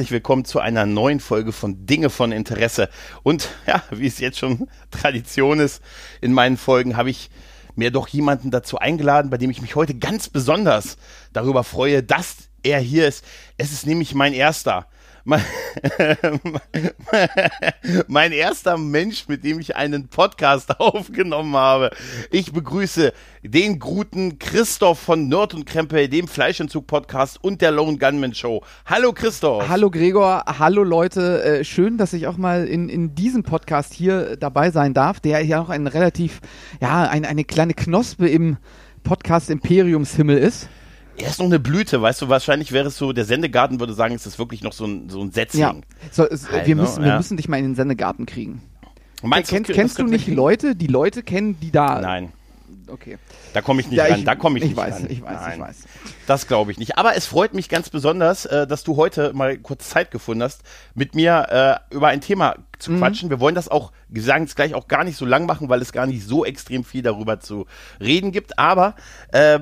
herzlich willkommen zu einer neuen Folge von Dinge von Interesse. Und ja, wie es jetzt schon Tradition ist, in meinen Folgen habe ich mir doch jemanden dazu eingeladen, bei dem ich mich heute ganz besonders darüber freue, dass er hier ist. Es ist nämlich mein erster mein, erster Mensch, mit dem ich einen Podcast aufgenommen habe. Ich begrüße den guten Christoph von Nerd und Krempel, dem Fleischentzug-Podcast und der Lone Gunman Show. Hallo Christoph. Hallo Gregor, hallo Leute. Äh, schön, dass ich auch mal in, in diesem Podcast hier dabei sein darf, der ja noch ein relativ, ja, ein, eine kleine Knospe im Podcast Imperiumshimmel ist er ist noch eine Blüte, weißt du, wahrscheinlich wäre es so, der Sendegarten würde sagen, es ist wirklich noch so ein, so ein Setzling. Ja. So, es, halt, wir, ne? müssen, wir müssen dich mal in den Sendegarten kriegen. Meinst Ken, du, kennst du nicht Leute, die Leute kennen, die da. Nein. Okay. Da komme ich nicht ja, ran. da komme ich, ich, nicht weiß, ran. Ich weiß, Nein. ich weiß. Das glaube ich nicht. Aber es freut mich ganz besonders, äh, dass du heute mal kurz Zeit gefunden hast, mit mir äh, über ein Thema zu mhm. quatschen. Wir wollen das auch, wir sagen es gleich auch gar nicht so lang machen, weil es gar nicht so extrem viel darüber zu reden gibt. Aber äh,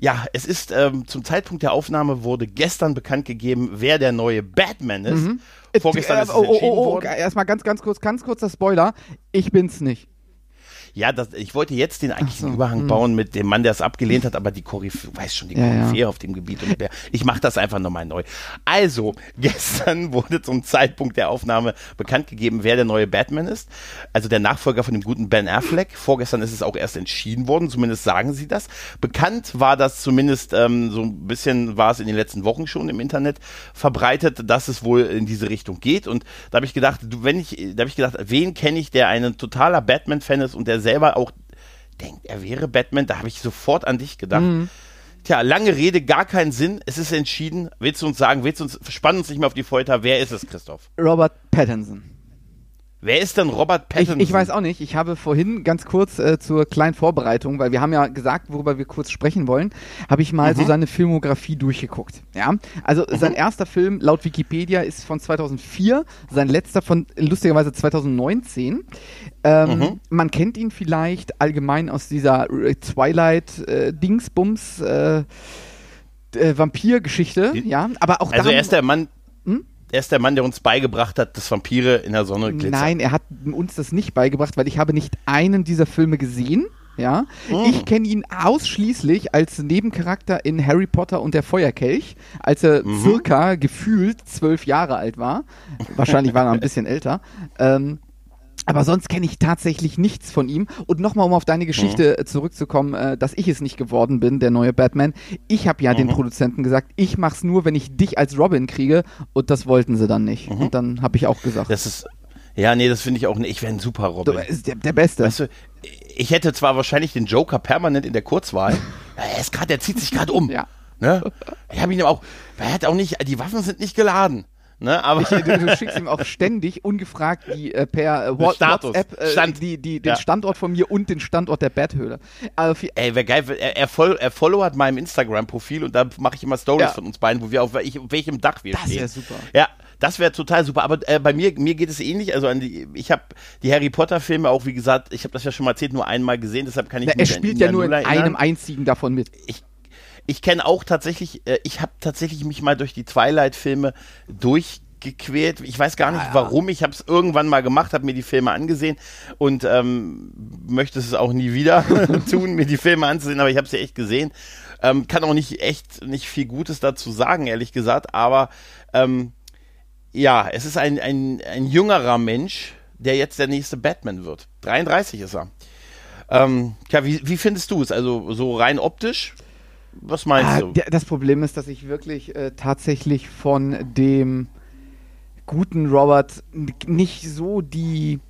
ja, es ist ähm, zum Zeitpunkt der Aufnahme wurde gestern bekannt gegeben, wer der neue Batman ist. Mhm. Vorgestern äh, ist es oh, oh, entschieden oh, oh, worden. Erstmal ganz, ganz kurz, ganz kurzer Spoiler. Ich bin's nicht. Ja, das, ich wollte jetzt den eigentlichen so, Überhang mh. bauen mit dem Mann, der es abgelehnt hat, aber die Koryphäe, weiß schon, die ja, Koryphäe ja. auf dem Gebiet. Und der, ich mache das einfach nochmal neu. Also, gestern wurde zum Zeitpunkt der Aufnahme bekannt gegeben, wer der neue Batman ist. Also der Nachfolger von dem guten Ben Affleck. Vorgestern ist es auch erst entschieden worden, zumindest sagen sie das. Bekannt war das zumindest ähm, so ein bisschen, war es in den letzten Wochen schon im Internet verbreitet, dass es wohl in diese Richtung geht. Und da habe ich gedacht, wenn ich, da habe ich gedacht, wen kenne ich, der ein totaler Batman-Fan ist und der selber auch denkt, er wäre Batman, da habe ich sofort an dich gedacht. Mhm. Tja, lange Rede, gar keinen Sinn. Es ist entschieden. Willst du uns sagen, willst du uns, spannen uns nicht mehr auf die Folter. Wer ist es, Christoph? Robert Pattinson. Wer ist denn Robert Pattinson? Ich, ich, weiß auch nicht. Ich habe vorhin ganz kurz äh, zur kleinen Vorbereitung, weil wir haben ja gesagt, worüber wir kurz sprechen wollen, habe ich mal mhm. so seine Filmografie durchgeguckt. Ja, also mhm. sein erster Film laut Wikipedia ist von 2004, sein letzter von lustigerweise 2019. Ähm, mhm. Man kennt ihn vielleicht allgemein aus dieser Twilight äh, äh, äh, Vampir-Geschichte, ja, aber auch also er ist der Mann. Hm? Er ist der Mann, der uns beigebracht hat, dass Vampire in der Sonne glitzern. Nein, er hat uns das nicht beigebracht, weil ich habe nicht einen dieser Filme gesehen. Ja, oh. ich kenne ihn ausschließlich als Nebencharakter in Harry Potter und der Feuerkelch, als er mhm. circa gefühlt zwölf Jahre alt war. Wahrscheinlich war er ein bisschen älter. Ähm, aber sonst kenne ich tatsächlich nichts von ihm. Und nochmal, um auf deine Geschichte mhm. zurückzukommen, äh, dass ich es nicht geworden bin, der neue Batman. Ich habe ja mhm. den Produzenten gesagt, ich mach's nur, wenn ich dich als Robin kriege. Und das wollten sie dann nicht. Mhm. Und dann habe ich auch gesagt. Das ist, ja, nee, das finde ich auch nicht. Ich wäre ein super Robin. Du ist der, der Beste. Weißt du, ich hätte zwar wahrscheinlich den Joker permanent in der Kurzwahl. er ist gerade, der zieht sich gerade um. Ja. Ne? Ich habe ihn aber auch, er hat auch nicht, die Waffen sind nicht geladen. Ne, aber ich, du, du, schickst ihm auch ständig ungefragt die äh, per äh, WhatsApp äh, Stand. die, die, den ja. Standort von mir und den Standort der Betthöhle. Also Ey, wäre geil, er, er, follow, er followert meinem Instagram-Profil und da mache ich immer Stories ja. von uns beiden, wo wir auf, ich, auf welchem Dach wir das stehen. Das wäre super. Ja, das wäre total super. Aber äh, bei mir, mir geht es ähnlich. Also an die, ich habe die Harry Potter-Filme auch, wie gesagt, ich habe das ja schon mal erzählt, nur einmal gesehen, deshalb kann ich Na, Er spielt ja nur in einem einzigen davon mit. Ich ich kenne auch tatsächlich, äh, ich habe tatsächlich mich mal durch die Twilight-Filme durch gequält. Ich weiß gar nicht, ah, warum. Ich habe es irgendwann mal gemacht, habe mir die Filme angesehen und ähm, möchte es auch nie wieder tun, mir die Filme anzusehen, aber ich habe sie echt gesehen. Ähm, kann auch nicht echt nicht viel Gutes dazu sagen, ehrlich gesagt, aber ähm, ja, es ist ein, ein, ein jüngerer Mensch, der jetzt der nächste Batman wird. 33 ist er. Ähm, ja, wie, wie findest du es? Also so rein optisch? Was meinst ah, du? Das Problem ist, dass ich wirklich äh, tatsächlich von dem guten Robert nicht so die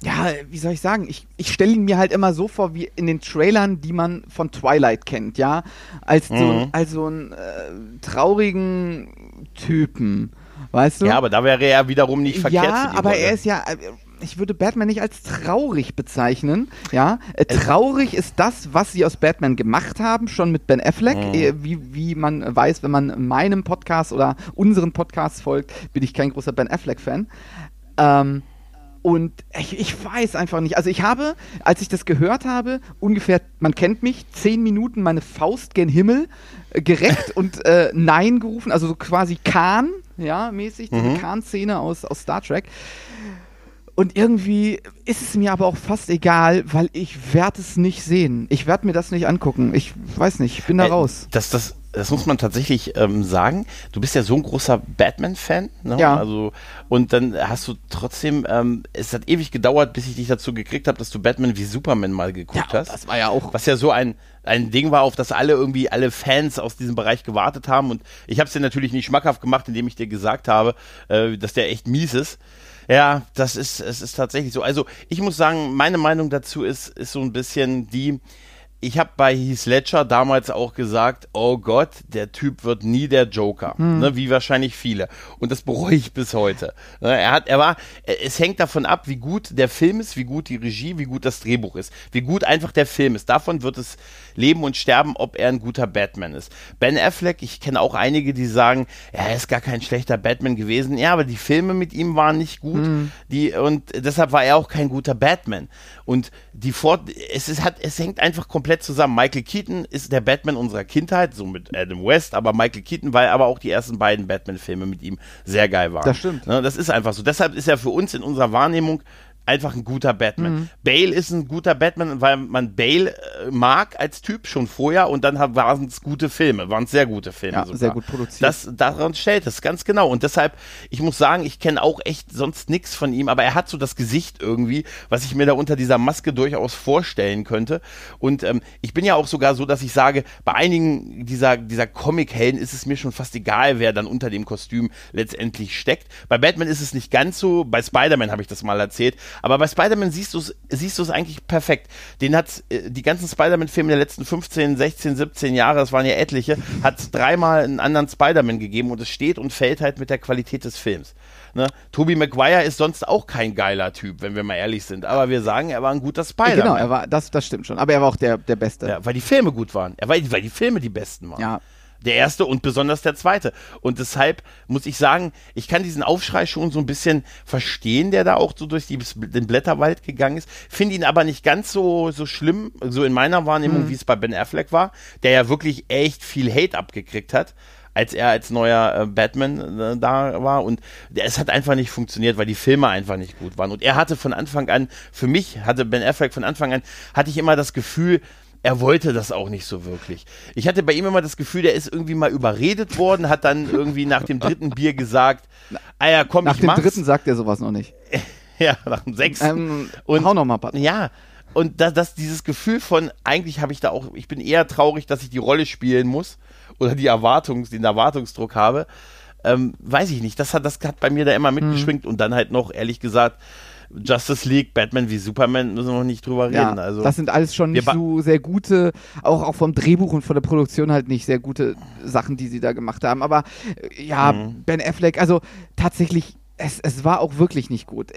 ja, wie soll ich sagen? Ich, ich stelle ihn mir halt immer so vor, wie in den Trailern, die man von Twilight kennt, ja? Als, mhm. so, als so einen äh, traurigen Typen, weißt du? Ja, aber da wäre er wiederum nicht verkehrt. Ja, aber er ist ja, äh, ich würde Batman nicht als traurig bezeichnen. Ja, äh, traurig ist das, was sie aus Batman gemacht haben, schon mit Ben Affleck. Mhm. Äh, wie, wie man weiß, wenn man meinem Podcast oder unseren Podcasts folgt, bin ich kein großer Ben Affleck-Fan. Ähm, und ich, ich, weiß einfach nicht. Also ich habe, als ich das gehört habe, ungefähr, man kennt mich, zehn Minuten meine Faust gen Himmel äh, gereckt und äh, Nein gerufen, also so quasi Kahn ja, mäßig, diese mhm. Khan-Szene aus, aus Star Trek. Und irgendwie ist es mir aber auch fast egal, weil ich werde es nicht sehen. Ich werde mir das nicht angucken. Ich weiß nicht, ich bin da äh, raus. Das, das, das muss man tatsächlich ähm, sagen. Du bist ja so ein großer Batman-Fan. Ne? Ja. Also, und dann hast du trotzdem, ähm, es hat ewig gedauert, bis ich dich dazu gekriegt habe, dass du Batman wie Superman mal geguckt ja, hast. Das war ja auch. Was ja so ein, ein Ding war, auf das alle irgendwie, alle Fans aus diesem Bereich gewartet haben. Und ich habe es dir natürlich nicht schmackhaft gemacht, indem ich dir gesagt habe, äh, dass der echt mies ist. Ja, das ist, es ist tatsächlich so. Also ich muss sagen, meine Meinung dazu ist, ist so ein bisschen die, ich habe bei Heath Ledger damals auch gesagt, oh Gott, der Typ wird nie der Joker, hm. ne, wie wahrscheinlich viele. Und das bereue ich bis heute. Ne, er hat, er war, es hängt davon ab, wie gut der Film ist, wie gut die Regie, wie gut das Drehbuch ist, wie gut einfach der Film ist. Davon wird es leben und sterben, ob er ein guter Batman ist. Ben Affleck, ich kenne auch einige, die sagen, er ist gar kein schlechter Batman gewesen. Ja, aber die Filme mit ihm waren nicht gut. Hm. Die, und deshalb war er auch kein guter Batman. Und die Fort, es ist, hat, es hängt einfach komplett zusammen. Michael Keaton ist der Batman unserer Kindheit, so mit Adam West, aber Michael Keaton, weil aber auch die ersten beiden Batman-Filme mit ihm sehr geil waren. Das stimmt. Ne, das ist einfach so. Deshalb ist er für uns in unserer Wahrnehmung einfach ein guter Batman. Mhm. Bale ist ein guter Batman, weil man Bale äh, mag als Typ schon vorher und dann waren es gute Filme, waren es sehr gute Filme. Ja, sogar. sehr gut produziert. Das daran stellt es ganz genau und deshalb, ich muss sagen, ich kenne auch echt sonst nichts von ihm, aber er hat so das Gesicht irgendwie, was ich mir da unter dieser Maske durchaus vorstellen könnte und ähm, ich bin ja auch sogar so, dass ich sage, bei einigen dieser dieser Comic-Helden ist es mir schon fast egal, wer dann unter dem Kostüm letztendlich steckt. Bei Batman ist es nicht ganz so, bei Spider-Man habe ich das mal erzählt, aber bei Spider-Man siehst du es siehst du's eigentlich perfekt. Den hat äh, die ganzen Spider-Man-Filme der letzten 15, 16, 17 Jahre, das waren ja etliche, hat es dreimal einen anderen Spider-Man gegeben und es steht und fällt halt mit der Qualität des Films. Ne? Tobey Maguire ist sonst auch kein geiler Typ, wenn wir mal ehrlich sind. Aber wir sagen, er war ein guter Spider-Man. Ja, genau, er war, das, das stimmt schon. Aber er war auch der, der Beste. Ja, weil die Filme gut waren. Er war, weil die Filme die besten waren. Ja. Der erste und besonders der zweite. Und deshalb muss ich sagen, ich kann diesen Aufschrei schon so ein bisschen verstehen, der da auch so durch die, den Blätterwald gegangen ist. Finde ihn aber nicht ganz so, so schlimm, so in meiner Wahrnehmung, mhm. wie es bei Ben Affleck war, der ja wirklich echt viel Hate abgekriegt hat als er als neuer äh, Batman äh, da war und es hat einfach nicht funktioniert, weil die Filme einfach nicht gut waren und er hatte von Anfang an, für mich hatte Ben Affleck von Anfang an, hatte ich immer das Gefühl, er wollte das auch nicht so wirklich. Ich hatte bei ihm immer das Gefühl, der ist irgendwie mal überredet worden, hat dann irgendwie nach dem dritten Bier gesagt, ah ja, komm, nach ich dem mach's. dritten sagt er sowas noch nicht. ja, nach dem sechsten. Ähm, und, hau noch mal, Pat. Ja, und das, das, dieses Gefühl von, eigentlich habe ich da auch, ich bin eher traurig, dass ich die Rolle spielen muss oder die Erwartungs, den Erwartungsdruck habe. Ähm, weiß ich nicht. Das hat, das hat bei mir da immer mitgeschwingt mhm. und dann halt noch, ehrlich gesagt, Justice League, Batman wie Superman, müssen wir noch nicht drüber ja, reden. Also, das sind alles schon nicht so sehr gute, auch, auch vom Drehbuch und von der Produktion halt nicht sehr gute Sachen, die sie da gemacht haben. Aber äh, ja, mhm. Ben Affleck, also tatsächlich es, es war auch wirklich nicht gut.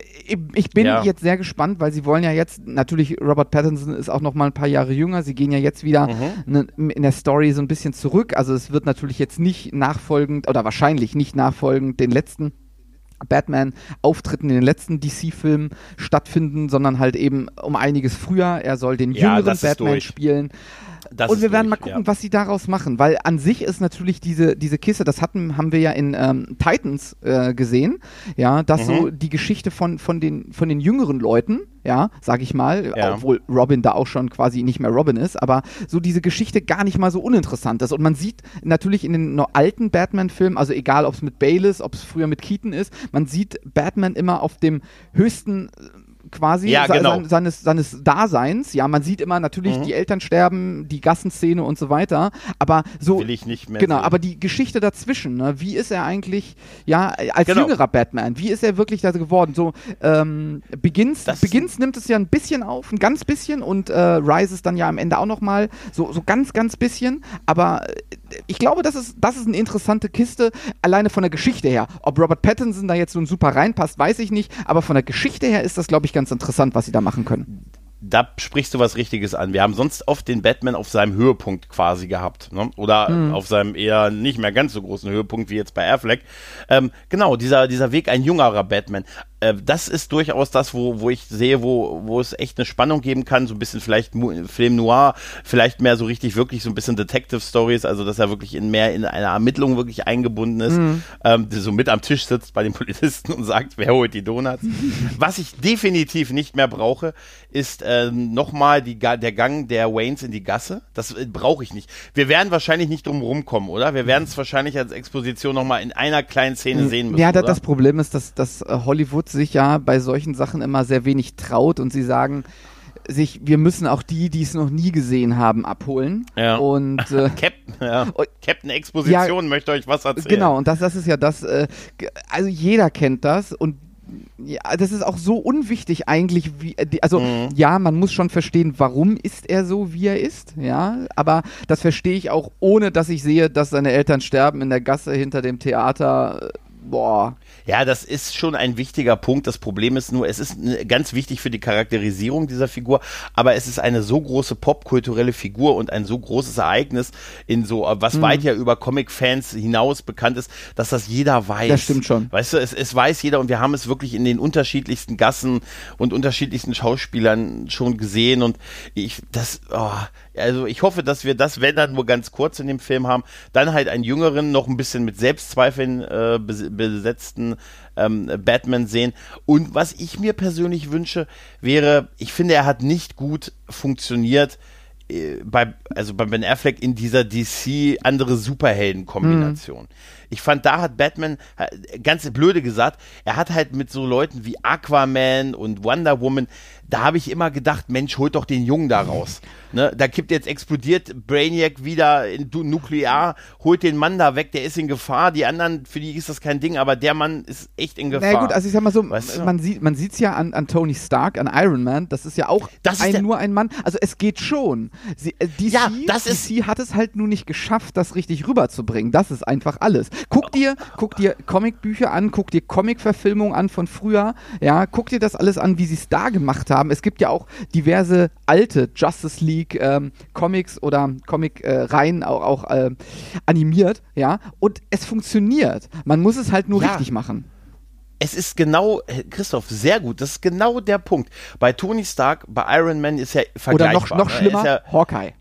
Ich bin ja. jetzt sehr gespannt, weil sie wollen ja jetzt, natürlich Robert Pattinson ist auch noch mal ein paar Jahre jünger, sie gehen ja jetzt wieder mhm. ne, in der Story so ein bisschen zurück. Also es wird natürlich jetzt nicht nachfolgend oder wahrscheinlich nicht nachfolgend den letzten Batman-Auftritten in den letzten DC-Filmen stattfinden, sondern halt eben um einiges früher. Er soll den ja, jüngeren Batman spielen. Das und wir werden durch, mal gucken, ja. was sie daraus machen, weil an sich ist natürlich diese, diese Kiste, das hatten, haben wir ja in ähm, Titans äh, gesehen, ja, dass mhm. so die Geschichte von, von, den, von den jüngeren Leuten, ja, sag ich mal, ja. obwohl Robin da auch schon quasi nicht mehr Robin ist, aber so diese Geschichte gar nicht mal so uninteressant ist. Und man sieht natürlich in den alten Batman-Filmen, also egal ob es mit Bale ist, ob es früher mit Keaton ist, man sieht Batman immer auf dem höchsten quasi ja, genau. seines, seines Daseins. Ja, man sieht immer natürlich mhm. die Eltern sterben, die Gassenszene und so weiter. Aber so. Will ich nicht mehr. Genau, sehen. aber die Geschichte dazwischen, ne? wie ist er eigentlich, ja, als genau. jüngerer Batman, wie ist er wirklich da geworden? So, ähm, Begins, Begins nimmt es ja ein bisschen auf, ein ganz bisschen und äh, Rises dann ja am Ende auch nochmal, so, so ganz, ganz bisschen. Aber äh, ich glaube, das ist, das ist eine interessante Kiste, alleine von der Geschichte her. Ob Robert Pattinson da jetzt so super reinpasst, weiß ich nicht, aber von der Geschichte her ist das, glaube ich, ganz interessant, was sie da machen können. Da sprichst du was Richtiges an. Wir haben sonst oft den Batman auf seinem Höhepunkt quasi gehabt. Ne? Oder mhm. auf seinem eher nicht mehr ganz so großen Höhepunkt wie jetzt bei Affleck. Ähm, genau, dieser, dieser Weg, ein jüngerer Batman. Äh, das ist durchaus das, wo, wo ich sehe, wo, wo es echt eine Spannung geben kann. So ein bisschen vielleicht Film Noir, vielleicht mehr so richtig wirklich so ein bisschen Detective Stories, also dass er wirklich in mehr in eine Ermittlung wirklich eingebunden ist, mhm. ähm, so mit am Tisch sitzt bei den Polizisten und sagt, wer holt die Donuts. Was ich definitiv nicht mehr brauche, ist ähm, nochmal der Gang der Waynes in die Gasse. Das äh, brauche ich nicht. Wir werden wahrscheinlich nicht drum rumkommen, oder? Wir werden es wahrscheinlich als Exposition nochmal in einer kleinen Szene sehen müssen. Ja, oder? das Problem ist, dass, dass äh, Hollywood sich ja bei solchen Sachen immer sehr wenig traut und sie sagen, sich, wir müssen auch die, die es noch nie gesehen haben, abholen. Ja. Und äh, Captain, ja. Captain Exposition ja, möchte euch was erzählen. Genau, und das, das ist ja das, äh, also jeder kennt das und ja, das ist auch so unwichtig eigentlich, wie, äh, also mhm. ja, man muss schon verstehen, warum ist er so, wie er ist, ja, aber das verstehe ich auch, ohne dass ich sehe, dass seine Eltern sterben in der Gasse hinter dem Theater, boah. Ja, das ist schon ein wichtiger Punkt. Das Problem ist nur, es ist ganz wichtig für die Charakterisierung dieser Figur, aber es ist eine so große popkulturelle Figur und ein so großes Ereignis in so, was mhm. weit ja über Comic-Fans hinaus bekannt ist, dass das jeder weiß. Das stimmt schon. Weißt du, es, es weiß jeder und wir haben es wirklich in den unterschiedlichsten Gassen und unterschiedlichsten Schauspielern schon gesehen und ich, das, oh, also ich hoffe, dass wir das, wenn dann nur ganz kurz in dem Film haben, dann halt einen jüngeren, noch ein bisschen mit Selbstzweifeln äh, besetzten ähm, Batman sehen. Und was ich mir persönlich wünsche, wäre, ich finde, er hat nicht gut funktioniert äh, bei, also bei Ben Affleck in dieser DC andere Superhelden-Kombination. Mhm. Ich fand, da hat Batman, ganz blöde gesagt, er hat halt mit so Leuten wie Aquaman und Wonder Woman, da habe ich immer gedacht, Mensch, holt doch den Jungen da raus. Ne, da kippt jetzt explodiert Brainiac wieder in nuklear, holt den Mann da weg, der ist in Gefahr. Die anderen, für die ist das kein Ding, aber der Mann ist echt in Gefahr. Na gut, also ich sag mal so, weißt du? man sieht man sieht's ja an, an Tony Stark, an Iron Man, das ist ja auch ein, nur ein Mann. Also es geht schon. Sie, äh, DC, ja, das DC ist hat es halt nur nicht geschafft, das richtig rüberzubringen. Das ist einfach alles. Guck dir, guck dir Comicbücher an, guck dir Comicverfilmungen an von früher. Ja, guck dir das alles an, wie sie es da gemacht haben. Es gibt ja auch diverse alte Justice League ähm, Comics oder Comic-Reihen äh, auch, auch äh, animiert, ja, und es funktioniert. Man muss es halt nur ja. richtig machen es ist genau, Christoph, sehr gut. Das ist genau der Punkt. Bei Tony Stark, bei Iron Man ist ja vergleichbar. Oder noch, noch schlimmer, ja, Hawkeye.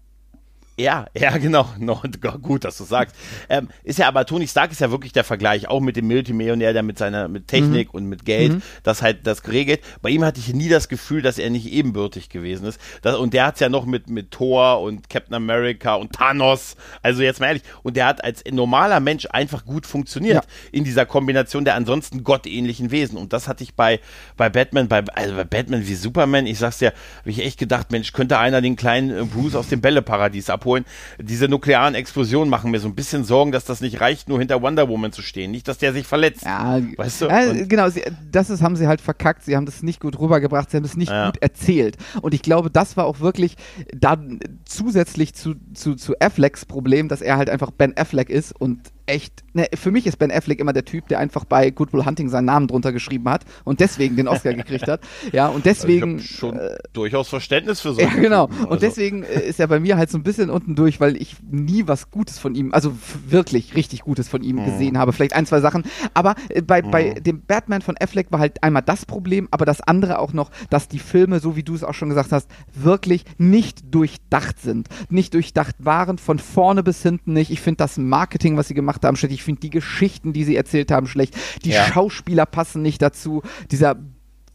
Ja, ja, genau. No, gut, dass du sagst. Ähm, ist ja aber Tony Stark ist ja wirklich der Vergleich, auch mit dem Multimillionär, der mit seiner mit Technik mhm. und mit Geld mhm. das halt das geregelt. Bei ihm hatte ich nie das Gefühl, dass er nicht ebenbürtig gewesen ist. Das, und der hat's ja noch mit mit Thor und Captain America und Thanos. Also jetzt mal ehrlich. Und der hat als normaler Mensch einfach gut funktioniert ja. in dieser Kombination der ansonsten gottähnlichen Wesen. Und das hatte ich bei bei Batman, bei also bei Batman wie Superman. Ich sag's dir, habe ich echt gedacht, Mensch, könnte einer den kleinen äh, Bruce aus dem Bälleparadies abholen abholen. Diese nuklearen Explosionen machen mir so ein bisschen Sorgen, dass das nicht reicht, nur hinter Wonder Woman zu stehen. Nicht, dass der sich verletzt. Ja, weißt du? Ja, genau, sie, das ist, haben sie halt verkackt. Sie haben das nicht gut rübergebracht. Sie haben das nicht ja. gut erzählt. Und ich glaube, das war auch wirklich da zusätzlich zu, zu, zu Afflecks Problem, dass er halt einfach Ben Affleck ist und echt, ne, für mich ist Ben Affleck immer der Typ, der einfach bei Good Will Hunting seinen Namen drunter geschrieben hat und deswegen den Oscar gekriegt hat. Ja, und deswegen. Ich schon äh, durchaus Verständnis für so. Ja, genau. Typen, also. Und deswegen äh, ist er bei mir halt so ein bisschen unten durch, weil ich nie was Gutes von ihm, also wirklich richtig Gutes von ihm mhm. gesehen habe. Vielleicht ein, zwei Sachen. Aber äh, bei, mhm. bei dem Batman von Affleck war halt einmal das Problem, aber das andere auch noch, dass die Filme, so wie du es auch schon gesagt hast, wirklich nicht durchdacht sind. Nicht durchdacht waren, von vorne bis hinten nicht. Ich finde das Marketing, was sie gemacht gemacht haben, schlecht. Ich finde die Geschichten, die sie erzählt haben, schlecht. Die ja. Schauspieler passen nicht dazu. Dieser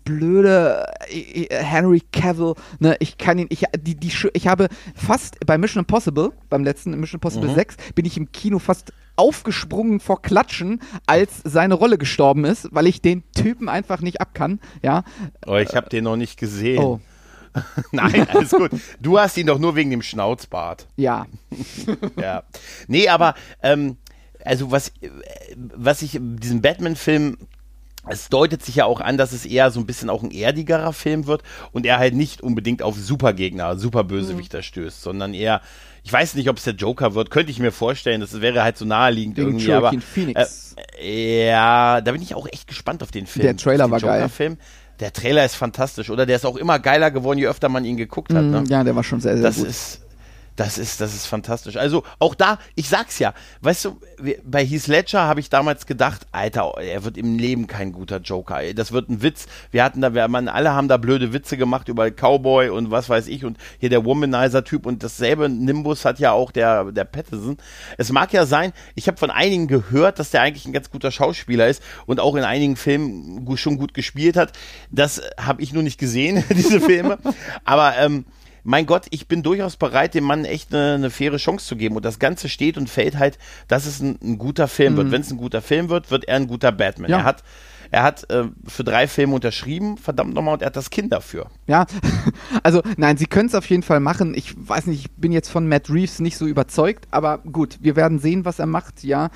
blöde äh, äh, Henry Cavill, ne, ich kann ihn, ich, die, die, ich habe fast bei Mission Impossible, beim letzten Mission Impossible mhm. 6, bin ich im Kino fast aufgesprungen vor Klatschen, als seine Rolle gestorben ist, weil ich den Typen einfach nicht abkann, ja. Oh, ich habe den noch nicht gesehen. Oh. Nein, alles gut. Du hast ihn doch nur wegen dem Schnauzbart. Ja. ja. Nee, aber ähm, also was, was ich diesen Batman-Film es deutet sich ja auch an, dass es eher so ein bisschen auch ein erdigerer Film wird und er halt nicht unbedingt auf Supergegner, Superbösewichter mhm. stößt, sondern eher, ich weiß nicht, ob es der Joker wird, könnte ich mir vorstellen, das wäre halt so naheliegend Wegen irgendwie, aber Phoenix. Äh, ja, da bin ich auch echt gespannt auf den Film. Der Trailer war geil. Der Trailer ist fantastisch, oder? Der ist auch immer geiler geworden, je öfter man ihn geguckt hat. Ne? Ja, der war schon sehr, sehr das gut. Ist, das ist, das ist fantastisch. Also auch da, ich sag's ja, weißt du, bei Heath Ledger habe ich damals gedacht, Alter, er wird im Leben kein guter Joker. Das wird ein Witz. Wir hatten da, wir, man, alle haben da blöde Witze gemacht über Cowboy und was weiß ich und hier der Womanizer-Typ und dasselbe Nimbus hat ja auch der, der Patterson. Es mag ja sein, ich habe von einigen gehört, dass der eigentlich ein ganz guter Schauspieler ist und auch in einigen Filmen schon gut gespielt hat. Das habe ich nur nicht gesehen, diese Filme. Aber ähm, mein Gott, ich bin durchaus bereit, dem Mann echt eine, eine faire Chance zu geben. Und das Ganze steht und fällt halt, dass es ein, ein guter Film mhm. wird. Wenn es ein guter Film wird, wird er ein guter Batman. Ja. Er hat er hat äh, für drei Filme unterschrieben, verdammt nochmal, und er hat das Kind dafür. Ja, also nein, sie können es auf jeden Fall machen. Ich weiß nicht, ich bin jetzt von Matt Reeves nicht so überzeugt, aber gut, wir werden sehen, was er macht, ja,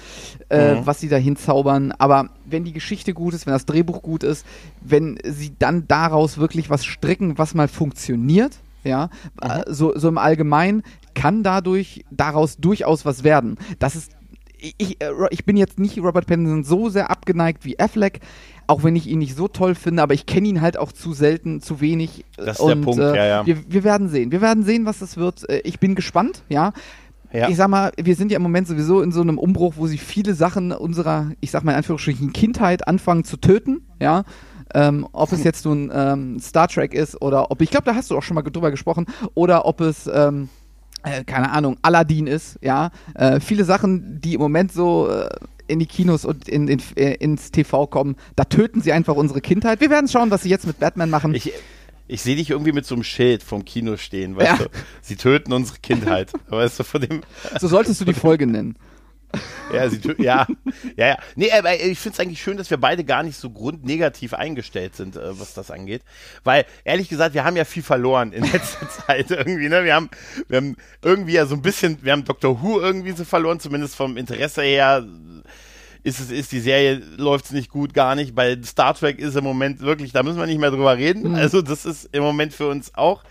äh, mhm. was sie da hinzaubern. Aber wenn die Geschichte gut ist, wenn das Drehbuch gut ist, wenn sie dann daraus wirklich was stricken, was mal funktioniert, ja, mhm. so, so im Allgemeinen kann dadurch daraus durchaus was werden. Das ist ich, äh, ich bin jetzt nicht Robert Pattinson so sehr abgeneigt wie Affleck, auch wenn ich ihn nicht so toll finde, aber ich kenne ihn halt auch zu selten, zu wenig. Das ist Und, der Punkt, äh, ja, ja. Wir, wir, werden sehen. Wir werden sehen, was das wird. Äh, ich bin gespannt, ja. ja. Ich sag mal, wir sind ja im Moment sowieso in so einem Umbruch, wo sie viele Sachen unserer, ich sag mal in Anführungsstrichen, Kindheit anfangen zu töten, ja. Ähm, ob es jetzt nun ähm, Star Trek ist oder ob, ich glaube, da hast du auch schon mal drüber gesprochen, oder ob es, ähm, äh, keine Ahnung, Aladdin ist, ja. Äh, viele Sachen, die im Moment so äh, in die Kinos und in, in, äh, ins TV kommen, da töten sie einfach unsere Kindheit. Wir werden schauen, was sie jetzt mit Batman machen. Ich, ich sehe dich irgendwie mit so einem Schild vom Kino stehen, weißt ja. du? Sie töten unsere Kindheit. weißt du, von dem. So solltest du die Folge nennen. Ja, sie, ja, ja, ja. Nee, aber ich finde es eigentlich schön, dass wir beide gar nicht so grundnegativ eingestellt sind, äh, was das angeht. Weil, ehrlich gesagt, wir haben ja viel verloren in letzter Zeit irgendwie, ne? Wir haben, wir haben irgendwie ja so ein bisschen, wir haben Doctor Who irgendwie so verloren, zumindest vom Interesse her ist es, ist die Serie, läuft es nicht gut, gar nicht. Bei Star Trek ist im Moment wirklich, da müssen wir nicht mehr drüber reden. Mhm. Also, das ist im Moment für uns auch.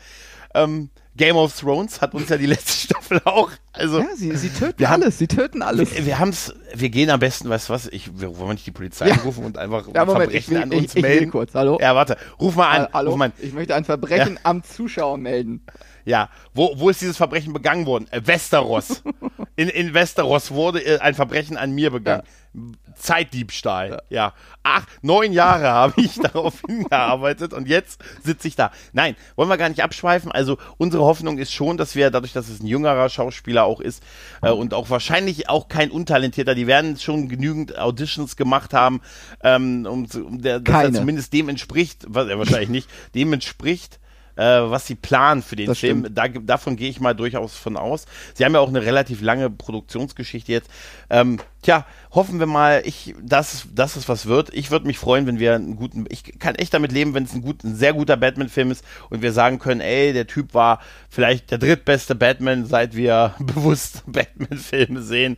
Ähm, Game of Thrones hat uns ja die letzte Staffel auch. Also, ja, sie, sie töten alles, haben, sie töten alles. Wir, wir haben es, wir gehen am besten, weißt du was, ich, wir wollen nicht die Polizei ja. anrufen und einfach ja, Moment, Verbrechen will, an uns ich, melden. Ich kurz, hallo? Ja, warte, ruf mal an. Hallo, ruf mal an. ich möchte ein Verbrechen ja. am Zuschauer melden. Ja, wo, wo ist dieses Verbrechen begangen worden? Äh, Westeros. in, in Westeros wurde äh, ein Verbrechen an mir begangen. Ja. Zeitdiebstahl. Ja. ja. Ach, neun Jahre habe ich darauf hingearbeitet und jetzt sitze ich da. Nein, wollen wir gar nicht abschweifen. Also unsere Hoffnung ist schon, dass wir, dadurch, dass es ein jüngerer Schauspieler auch ist äh, und auch wahrscheinlich auch kein untalentierter, die werden schon genügend Auditions gemacht haben, ähm, um, um der, dass er zumindest dem entspricht, was er wahrscheinlich nicht, dem entspricht äh, was sie planen für den das Film. Da, davon gehe ich mal durchaus von aus. Sie haben ja auch eine relativ lange Produktionsgeschichte jetzt. Ähm, tja, hoffen wir mal, ich, dass, dass es was wird. Ich würde mich freuen, wenn wir einen guten, ich kann echt damit leben, wenn es ein, gut, ein sehr guter Batman-Film ist und wir sagen können, ey, der Typ war vielleicht der drittbeste Batman, seit wir bewusst Batman-Filme sehen.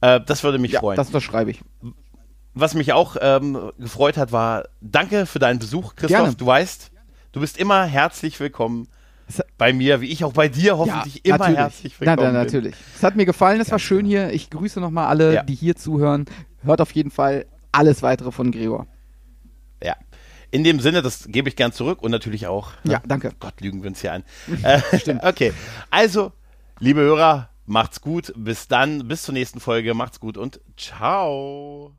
Äh, das würde mich ja, freuen. Das unterschreibe ich was mich auch ähm, gefreut hat, war danke für deinen Besuch, Christoph. Gerne. Du weißt, Du bist immer herzlich willkommen bei mir, wie ich auch bei dir hoffentlich ja, immer natürlich. herzlich willkommen. Na, na, natürlich. Es hat mir gefallen, es war schön genau. hier. Ich grüße nochmal alle, ja. die hier zuhören. Hört auf jeden Fall alles weitere von Gregor. Ja. In dem Sinne, das gebe ich gern zurück und natürlich auch. Ne? Ja, danke. Gott, lügen wir uns hier an. äh, Stimmt. Okay. Also, liebe Hörer, macht's gut. Bis dann, bis zur nächsten Folge. Macht's gut und ciao.